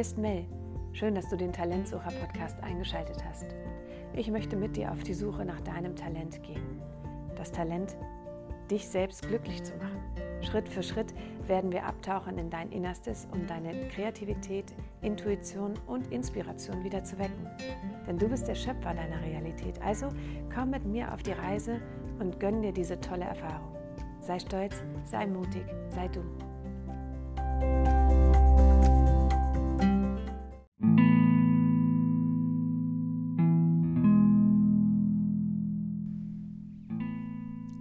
Hier ist Mel. Schön, dass du den Talentsucher-Podcast eingeschaltet hast. Ich möchte mit dir auf die Suche nach deinem Talent gehen. Das Talent, dich selbst glücklich zu machen. Schritt für Schritt werden wir abtauchen in dein Innerstes, um deine Kreativität, Intuition und Inspiration wieder zu wecken. Denn du bist der Schöpfer deiner Realität. Also komm mit mir auf die Reise und gönn dir diese tolle Erfahrung. Sei stolz, sei mutig, sei du.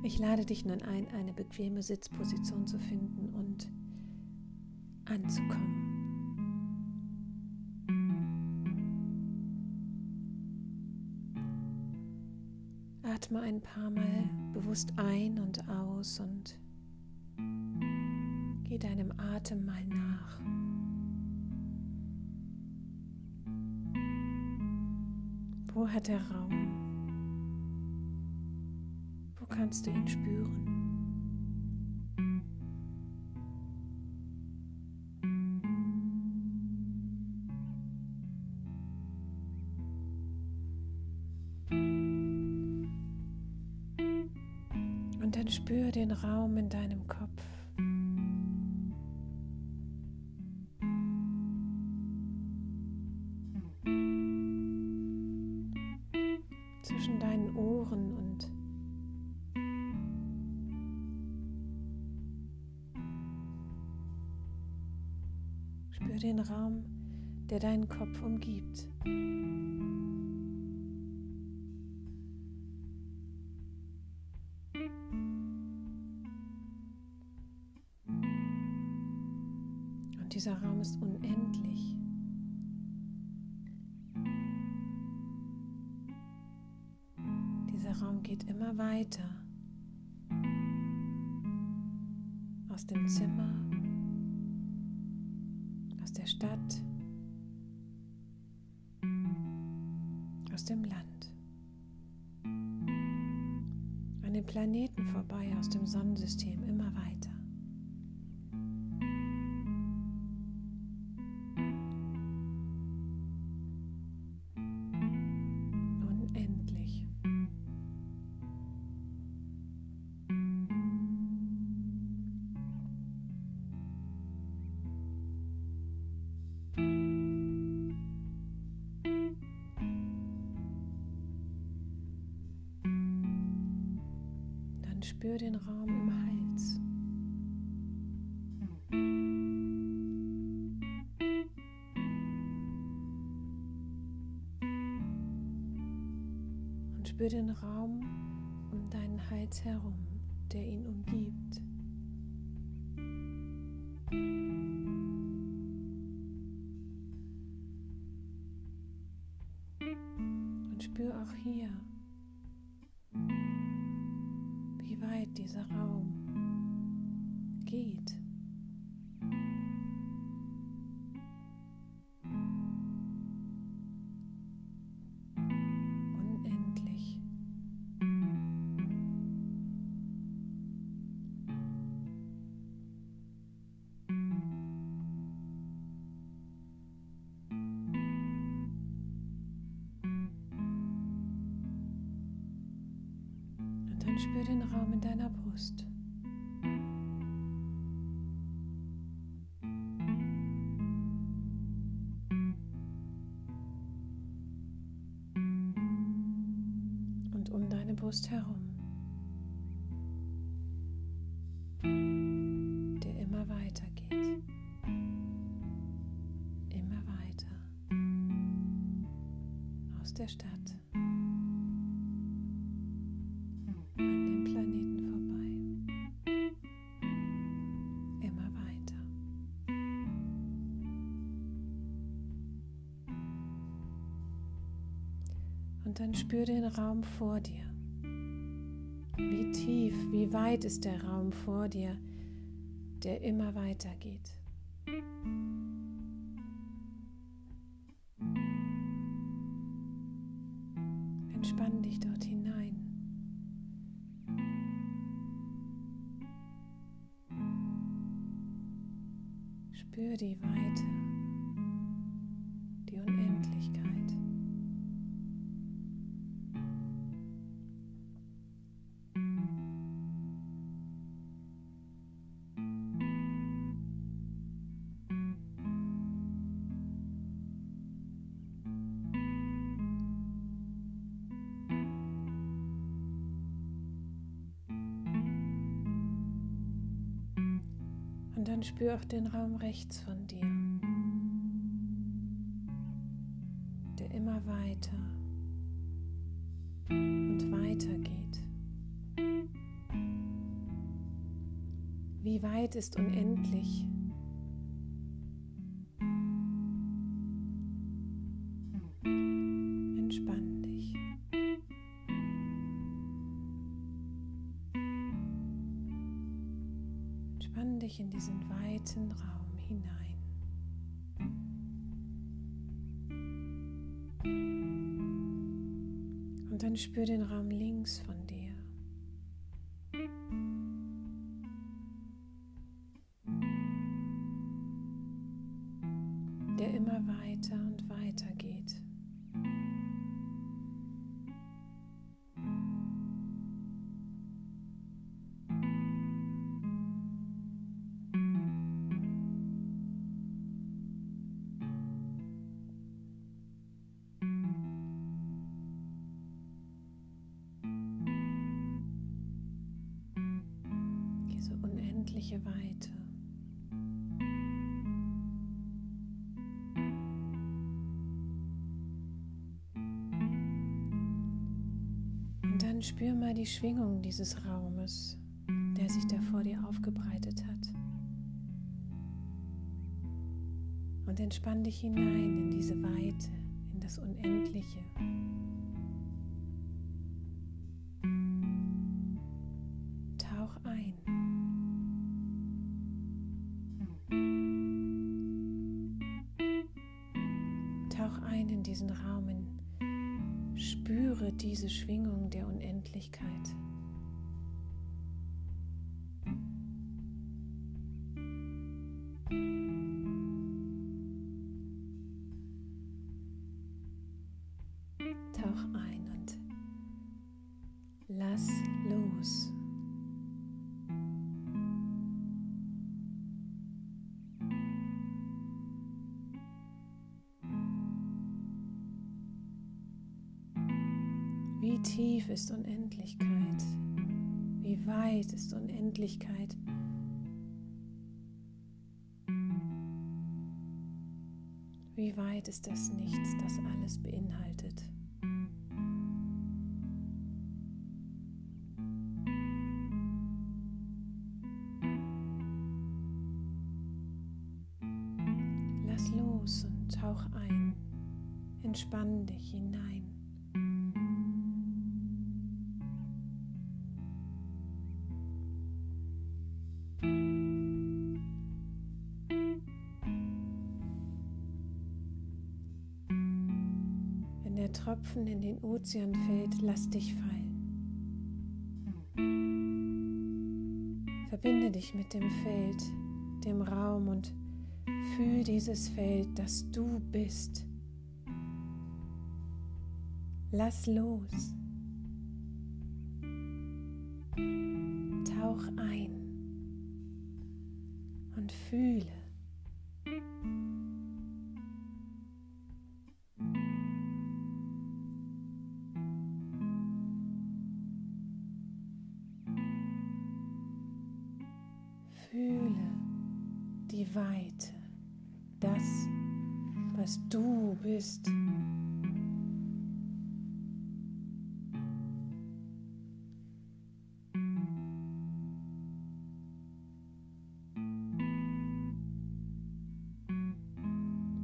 Ich lade dich nun ein, eine bequeme Sitzposition zu finden und anzukommen. Atme ein paar Mal bewusst ein und aus und geh deinem Atem mal nach. Wo hat der Raum kannst du ihn spüren. Und dann spür den Raum in deinem Kopf. Dieser Raum ist unendlich. Dieser Raum geht immer weiter aus dem Zimmer der Stadt, aus dem Land, an den Planeten vorbei, aus dem Sonnensystem immer weiter. Spür den Raum im Hals. Und spür den Raum um deinen Hals herum, der ihn umgibt. Und spür auch hier dieser Raum geht. Spür den Raum in deiner Brust. Und dann spür den Raum vor dir. Wie tief, wie weit ist der Raum vor dir, der immer weiter geht. Und spür auch den Raum rechts von dir, der immer weiter und weiter geht. Wie weit ist unendlich? Dich in diesen weiten Raum hinein. Und dann spür den Raum links von dir. Unendliche Weite. dann spür mal die Schwingung dieses Raumes, der sich da vor dir aufgebreitet hat. Und entspann dich hinein in diese Weite, in das Unendliche. Diesen Raum, in Spüre diese Schwingung der Unendlichkeit. Wie tief ist Unendlichkeit? Wie weit ist Unendlichkeit? Wie weit ist das Nichts, das alles beinhaltet? Der Tropfen in den Ozean fällt, lass dich fallen. Verbinde dich mit dem Feld, dem Raum und fühl dieses Feld, das du bist. Lass los. Fühle die Weite, das, was du bist.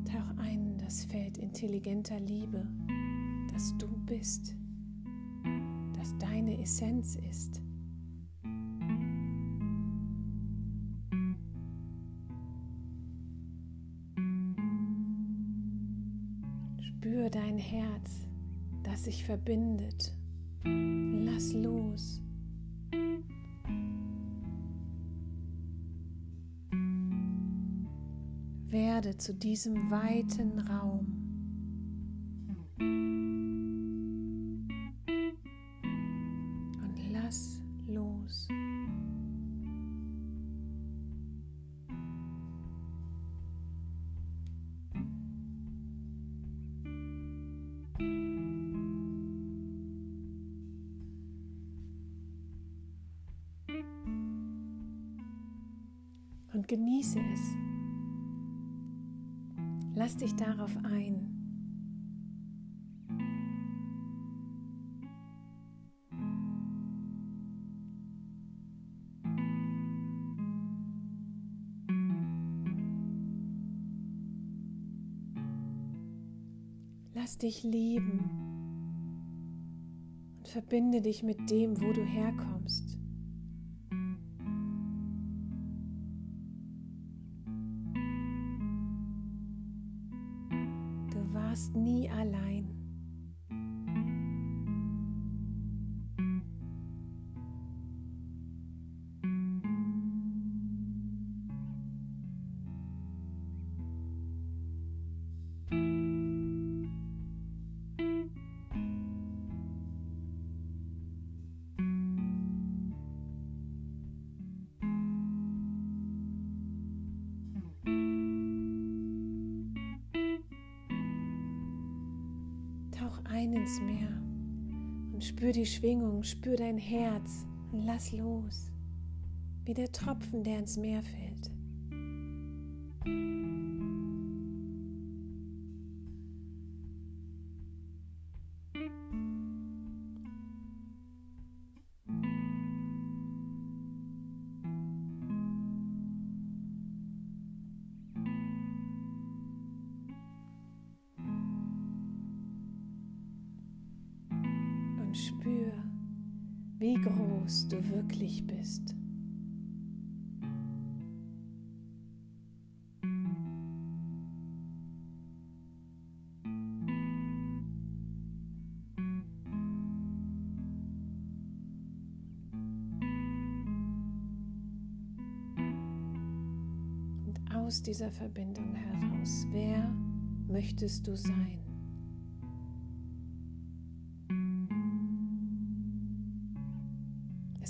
Tauch ein in das Feld intelligenter Liebe, das du bist, das deine Essenz ist. Spür dein Herz, das sich verbindet. Lass los. Werde zu diesem weiten Raum. Und genieße es. Lass dich darauf ein. Lass dich lieben und verbinde dich mit dem, wo du herkommst. Warst nie allein. Die Schwingung, spür dein Herz und lass los, wie der Tropfen, der ins Meer fällt. Groß du wirklich bist. Und aus dieser Verbindung heraus, wer möchtest du sein?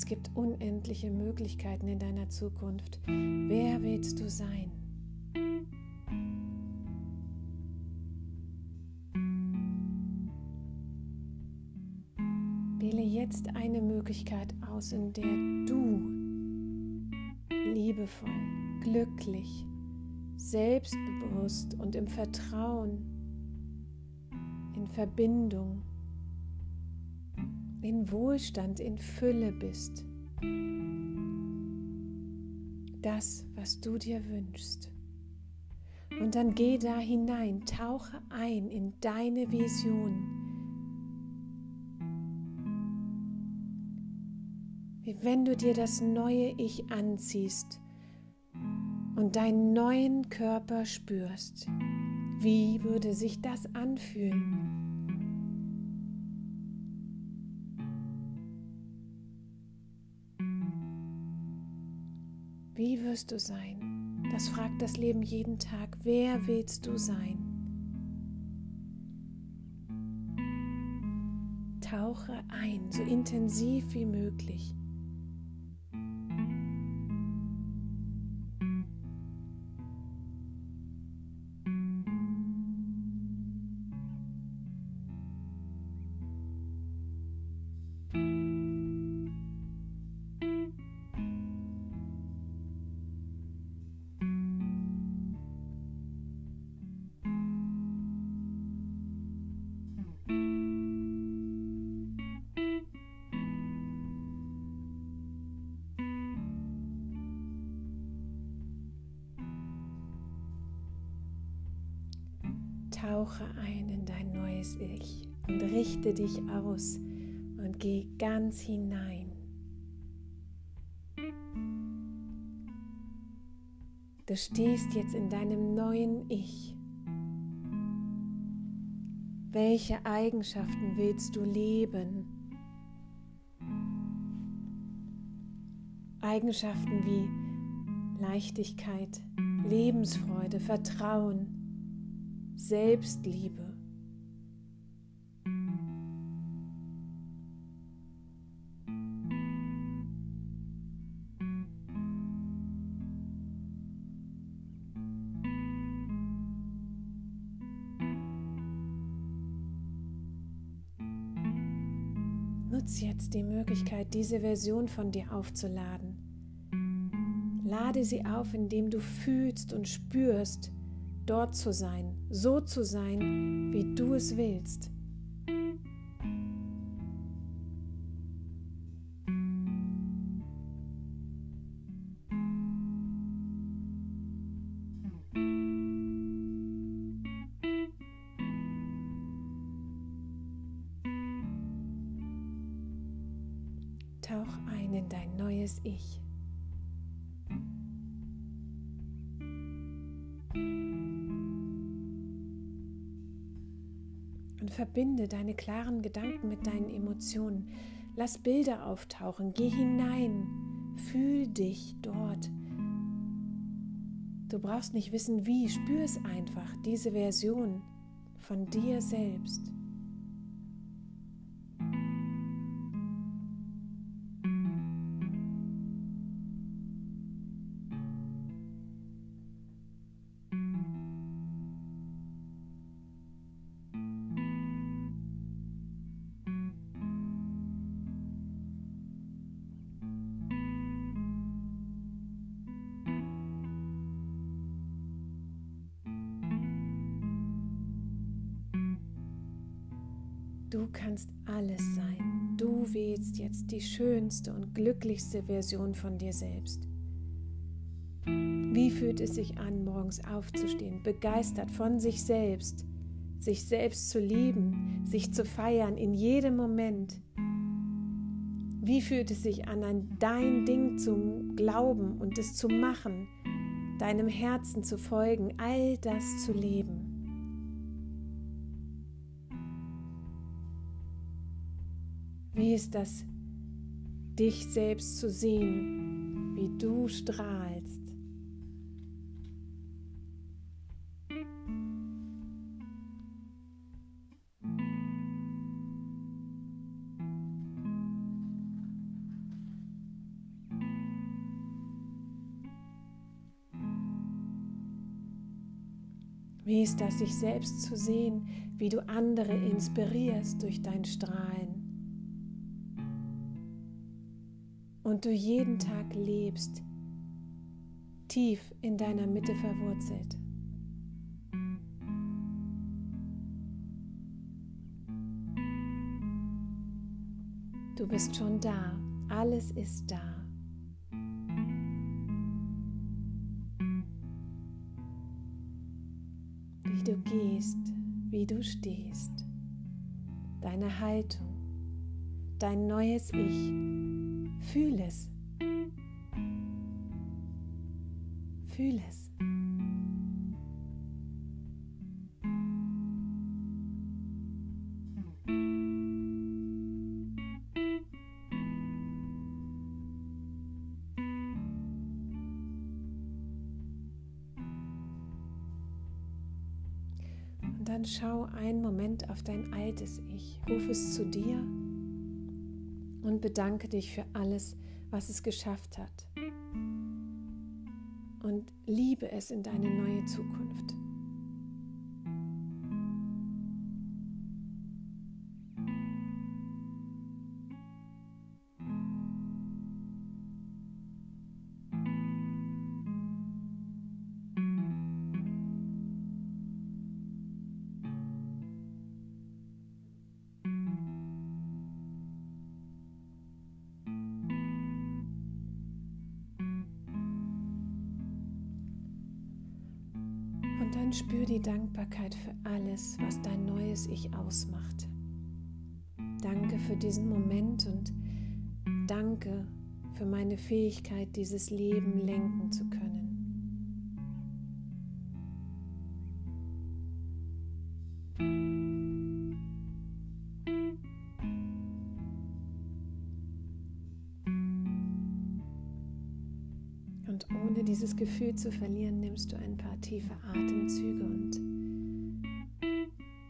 Es gibt unendliche Möglichkeiten in deiner Zukunft. Wer willst du sein? Wähle jetzt eine Möglichkeit aus, in der du liebevoll, glücklich, selbstbewusst und im Vertrauen, in Verbindung in Wohlstand, in Fülle bist. Das, was du dir wünschst. Und dann geh da hinein, tauche ein in deine Vision. Wie wenn du dir das neue Ich anziehst und deinen neuen Körper spürst. Wie würde sich das anfühlen? Wie wirst du sein? Das fragt das Leben jeden Tag. Wer willst du sein? Tauche ein, so intensiv wie möglich. Tauche ein in dein neues Ich und richte dich aus und geh ganz hinein. Du stehst jetzt in deinem neuen Ich. Welche Eigenschaften willst du leben? Eigenschaften wie Leichtigkeit, Lebensfreude, Vertrauen, Selbstliebe. Nutz jetzt die Möglichkeit, diese Version von dir aufzuladen. Lade sie auf, indem du fühlst und spürst, dort zu sein, so zu sein, wie du es willst. Tauch ein in dein neues Ich. Verbinde deine klaren Gedanken mit deinen Emotionen. Lass Bilder auftauchen. Geh hinein. Fühl dich dort. Du brauchst nicht wissen, wie. Spür es einfach, diese Version von dir selbst. Jetzt die schönste und glücklichste Version von dir selbst. Wie fühlt es sich an, morgens aufzustehen, begeistert von sich selbst, sich selbst zu lieben, sich zu feiern in jedem Moment? Wie fühlt es sich an, an dein Ding zu glauben und es zu machen, deinem Herzen zu folgen, all das zu leben? Wie ist das, dich selbst zu sehen, wie du strahlst? Wie ist das, sich selbst zu sehen, wie du andere inspirierst durch dein Strahlen? Und du jeden Tag lebst, tief in deiner Mitte verwurzelt. Du bist schon da, alles ist da. Wie du gehst, wie du stehst, deine Haltung, dein neues Ich Fühl es. Fühl es. Und dann schau einen Moment auf dein altes Ich. Ruf es zu dir und bedanke dich für alles, was es geschafft hat. Und liebe es in deine neue Zukunft. Dann spür die Dankbarkeit für alles, was dein neues Ich ausmacht. Danke für diesen Moment und danke für meine Fähigkeit, dieses Leben lenken zu können. Gefühl zu verlieren, nimmst du ein paar tiefe Atemzüge und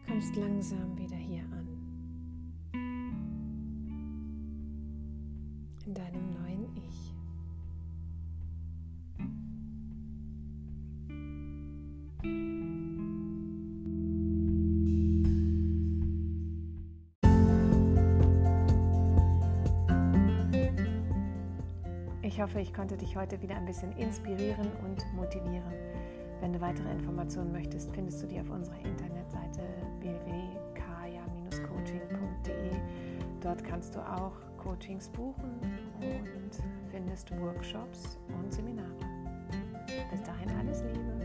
kommst langsam wieder hier an. In deinem neuen Ich. Ich hoffe, ich konnte dich heute wieder ein bisschen inspirieren und motivieren. Wenn du weitere Informationen möchtest, findest du die auf unserer Internetseite www.kaya-coaching.de. Dort kannst du auch Coachings buchen und findest Workshops und Seminare. Bis dahin alles Liebe.